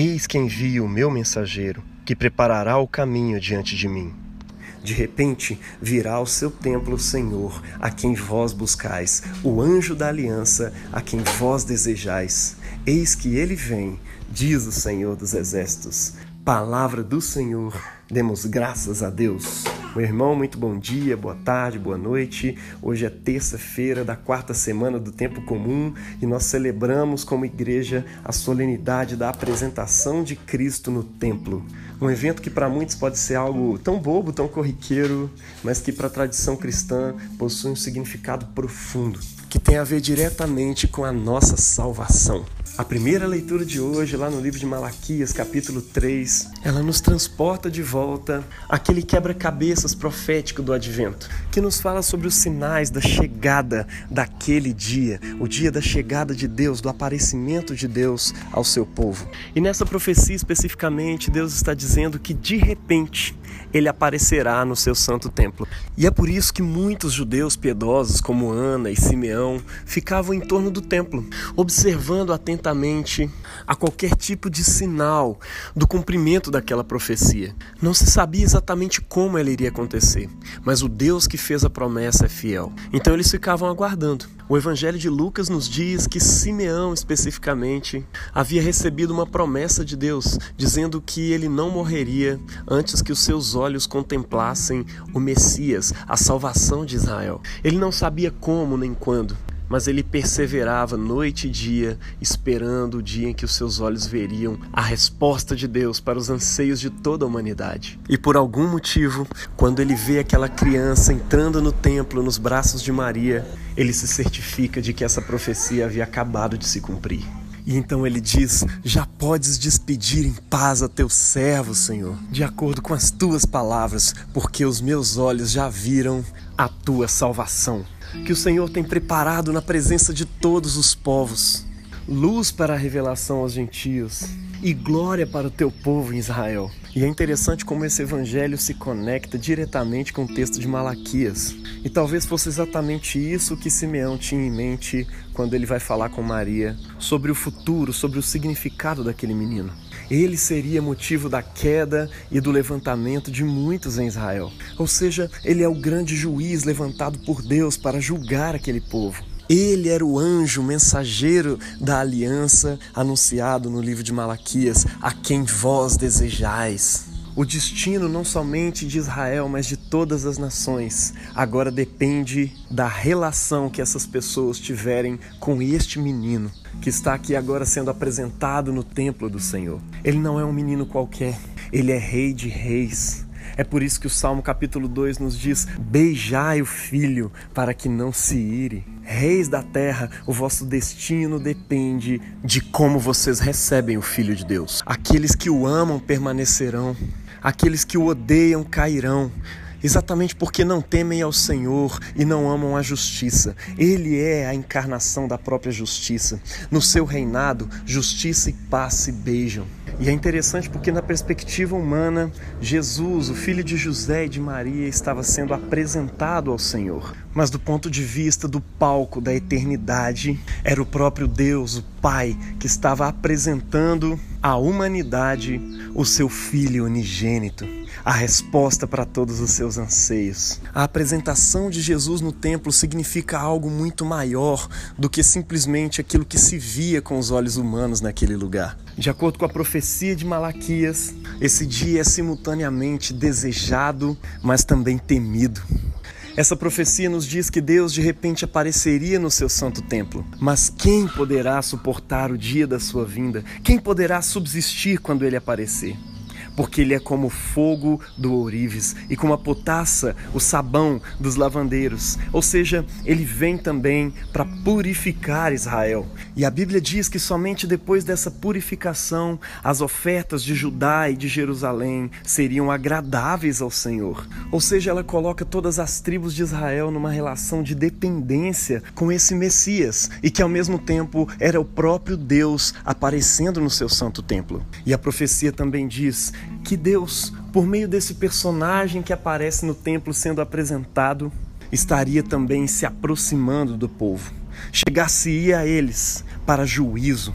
Eis que envio o meu mensageiro, que preparará o caminho diante de mim. De repente virá ao seu templo o Senhor, a quem vós buscais, o anjo da aliança, a quem vós desejais. Eis que ele vem, diz o Senhor dos Exércitos. Palavra do Senhor, demos graças a Deus. Meu irmão, muito bom dia, boa tarde, boa noite. Hoje é terça-feira da quarta semana do Tempo Comum e nós celebramos como igreja a solenidade da apresentação de Cristo no templo. Um evento que para muitos pode ser algo tão bobo, tão corriqueiro, mas que para a tradição cristã possui um significado profundo, que tem a ver diretamente com a nossa salvação. A primeira leitura de hoje, lá no livro de Malaquias, capítulo 3, ela nos transporta de volta àquele quebra-cabeças profético do advento, que nos fala sobre os sinais da chegada daquele dia, o dia da chegada de Deus, do aparecimento de Deus ao seu povo. E nessa profecia especificamente, Deus está dizendo que de repente ele aparecerá no seu santo templo. E é por isso que muitos judeus piedosos, como Ana e Simeão, ficavam em torno do templo, observando atentamente a qualquer tipo de sinal do cumprimento daquela profecia. Não se sabia exatamente como ela iria acontecer, mas o Deus que fez a promessa é fiel. Então eles ficavam aguardando. O Evangelho de Lucas nos diz que Simeão, especificamente, havia recebido uma promessa de Deus, dizendo que ele não morreria antes que os seus olhos contemplassem o Messias, a salvação de Israel. Ele não sabia como nem quando, mas ele perseverava noite e dia, esperando o dia em que os seus olhos veriam a resposta de Deus para os anseios de toda a humanidade. E por algum motivo, quando ele vê aquela criança entrando no templo nos braços de Maria, ele se certifica de que essa profecia havia acabado de se cumprir. E então ele diz: Já podes despedir em paz a teu servo, Senhor, de acordo com as tuas palavras, porque os meus olhos já viram a tua salvação que o Senhor tem preparado na presença de todos os povos luz para a revelação aos gentios e glória para o teu povo Israel. E é interessante como esse evangelho se conecta diretamente com o texto de Malaquias. E talvez fosse exatamente isso que Simeão tinha em mente quando ele vai falar com Maria sobre o futuro, sobre o significado daquele menino. Ele seria motivo da queda e do levantamento de muitos em Israel. Ou seja, ele é o grande juiz levantado por Deus para julgar aquele povo. Ele era o anjo mensageiro da aliança anunciado no livro de Malaquias, a quem vós desejais. O destino não somente de Israel, mas de todas as nações, agora depende da relação que essas pessoas tiverem com este menino, que está aqui agora sendo apresentado no templo do Senhor. Ele não é um menino qualquer, ele é rei de reis. É por isso que o Salmo capítulo 2 nos diz: Beijai o filho para que não se ire. Reis da terra, o vosso destino depende de como vocês recebem o Filho de Deus. Aqueles que o amam permanecerão, aqueles que o odeiam cairão exatamente porque não temem ao Senhor e não amam a justiça. Ele é a encarnação da própria justiça. No seu reinado, justiça e paz se beijam. E é interessante porque, na perspectiva humana, Jesus, o filho de José e de Maria, estava sendo apresentado ao Senhor. Mas, do ponto de vista do palco da eternidade, era o próprio Deus, o Pai, que estava apresentando à humanidade o seu Filho unigênito a resposta para todos os seus anseios. A apresentação de Jesus no templo significa algo muito maior do que simplesmente aquilo que se via com os olhos humanos naquele lugar. De acordo com a profecia de Malaquias, esse dia é simultaneamente desejado, mas também temido. Essa profecia nos diz que Deus de repente apareceria no seu santo templo. Mas quem poderá suportar o dia da sua vinda? Quem poderá subsistir quando ele aparecer? Porque ele é como o fogo do ourives e como a potassa, o sabão dos lavandeiros. Ou seja, ele vem também para purificar Israel. E a Bíblia diz que somente depois dessa purificação as ofertas de Judá e de Jerusalém seriam agradáveis ao Senhor. Ou seja, ela coloca todas as tribos de Israel numa relação de dependência com esse Messias e que ao mesmo tempo era o próprio Deus aparecendo no seu santo templo. E a profecia também diz que Deus, por meio desse personagem que aparece no templo sendo apresentado, estaria também se aproximando do povo. Chegar-se-ia a eles para juízo.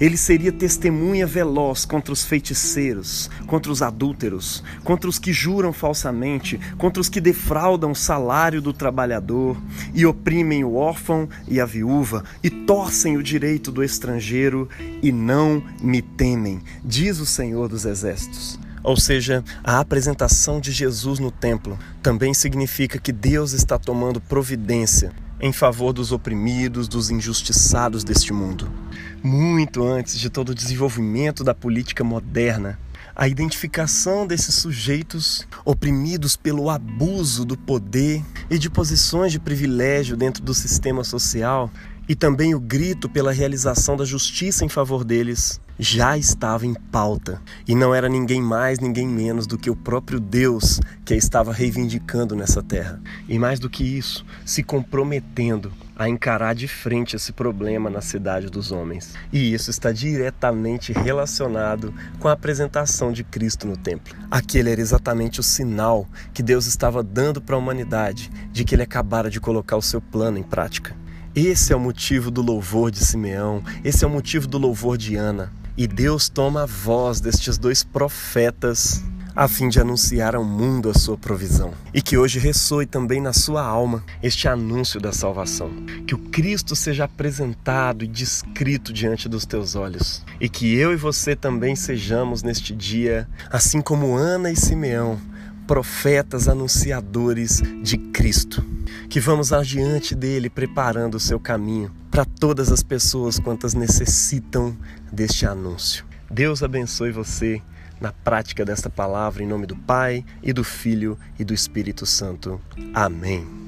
Ele seria testemunha veloz contra os feiticeiros, contra os adúlteros, contra os que juram falsamente, contra os que defraudam o salário do trabalhador e oprimem o órfão e a viúva e torcem o direito do estrangeiro e não me temem, diz o Senhor dos Exércitos. Ou seja, a apresentação de Jesus no templo também significa que Deus está tomando providência em favor dos oprimidos, dos injustiçados deste mundo. Muito antes de todo o desenvolvimento da política moderna, a identificação desses sujeitos oprimidos pelo abuso do poder e de posições de privilégio dentro do sistema social e também o grito pela realização da justiça em favor deles já estava em pauta e não era ninguém mais, ninguém menos do que o próprio Deus que a estava reivindicando nessa terra. E mais do que isso, se comprometendo a encarar de frente esse problema na cidade dos homens. E isso está diretamente relacionado com a apresentação de Cristo no templo. Aquele era exatamente o sinal que Deus estava dando para a humanidade de que ele acabara de colocar o seu plano em prática. Esse é o motivo do louvor de Simeão, esse é o motivo do louvor de Ana. E Deus toma a voz destes dois profetas a fim de anunciar ao mundo a sua provisão. E que hoje ressoe também na sua alma este anúncio da salvação. Que o Cristo seja apresentado e descrito diante dos teus olhos. E que eu e você também sejamos neste dia, assim como Ana e Simeão, profetas anunciadores de Cristo. Que vamos adiante dele preparando o seu caminho para todas as pessoas quantas necessitam deste anúncio. Deus abençoe você na prática desta palavra em nome do Pai e do Filho e do Espírito Santo. Amém.